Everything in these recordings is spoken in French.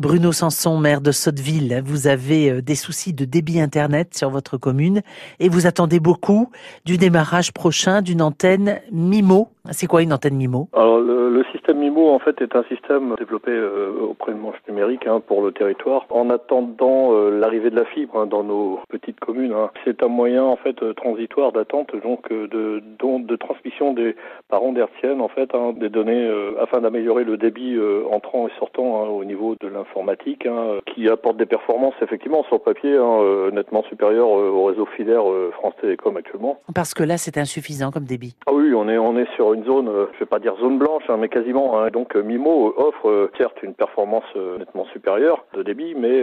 Bruno Sanson, maire de Sotteville, vous avez euh, des soucis de débit Internet sur votre commune et vous attendez beaucoup du démarrage prochain d'une antenne MIMO. C'est quoi une antenne MIMO Alors le, le, système MIMO en fait est un système développé euh, auprès de Manche Numérique hein, pour le territoire en attendant euh, l'arrivée de la fibre hein, dans nos petites communes. Hein. C'est un moyen en fait euh, transitoire d'attente donc de, de, de, transmission des par ondes hertziennes en fait des données afin d'améliorer le débit entrant et sortant au niveau de informatique, hein, qui apporte des performances effectivement sur papier euh, nettement supérieures euh, au réseau filaire euh, France Télécom actuellement. Parce que là, c'est insuffisant comme débit. Ah oui, on est on est sur une zone, je vais pas dire zone blanche, hein, mais quasiment. Hein. Donc Mimo offre certes une performance nettement supérieure de débit, mais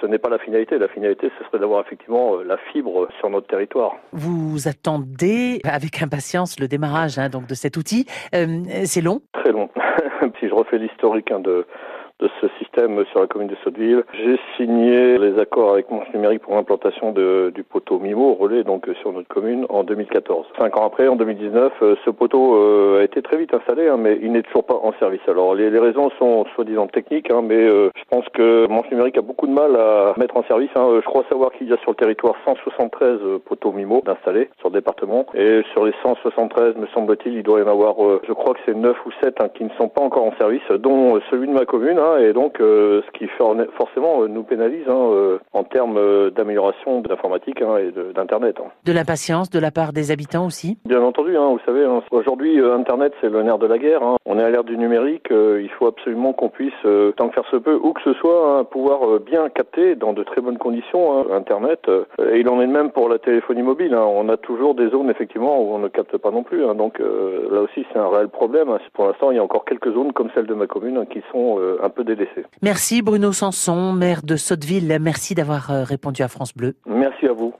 ce n'est pas la finalité. La finalité, ce serait d'avoir effectivement la fibre sur notre territoire. Vous attendez avec impatience le démarrage hein, donc de cet outil. c'est long? Très long. si je refais l'historique de de ce système sur la commune de Sotteville. J'ai signé les accords avec Manche Numérique pour l'implantation du poteau MIMO relais donc sur notre commune en 2014. Cinq ans après, en 2019, euh, ce poteau euh, a été très vite installé, hein, mais il n'est toujours pas en service. Alors les, les raisons sont soi-disant techniques, hein, mais euh, je pense que Manche Numérique a beaucoup de mal à mettre en service. Hein. Je crois savoir qu'il y a sur le territoire 173 poteaux MIMO installés sur le département, et sur les 173, me semble-t-il, il doit y en avoir, je crois que c'est 9 ou 7 qui ne sont pas encore en service, dont celui de ma commune et donc euh, ce qui forcément euh, nous pénalise hein, euh, en termes d'amélioration de l'informatique hein, et d'Internet. Hein. De l'impatience de la part des habitants aussi? Bien entendu, vous savez, aujourd'hui Internet c'est le nerf de la guerre. On est à l'ère du numérique, il faut absolument qu'on puisse, tant que faire se peut, où que ce soit, pouvoir bien capter dans de très bonnes conditions Internet. et il en est de même pour la téléphonie mobile. On a toujours des zones effectivement où on ne capte pas non plus. donc là aussi c'est un réel problème. Pour l'instant il y a encore quelques zones comme celle de ma commune qui sont un peu. Merci Bruno Sanson, maire de Sotteville. Merci d'avoir euh, répondu à France Bleu. Merci à vous.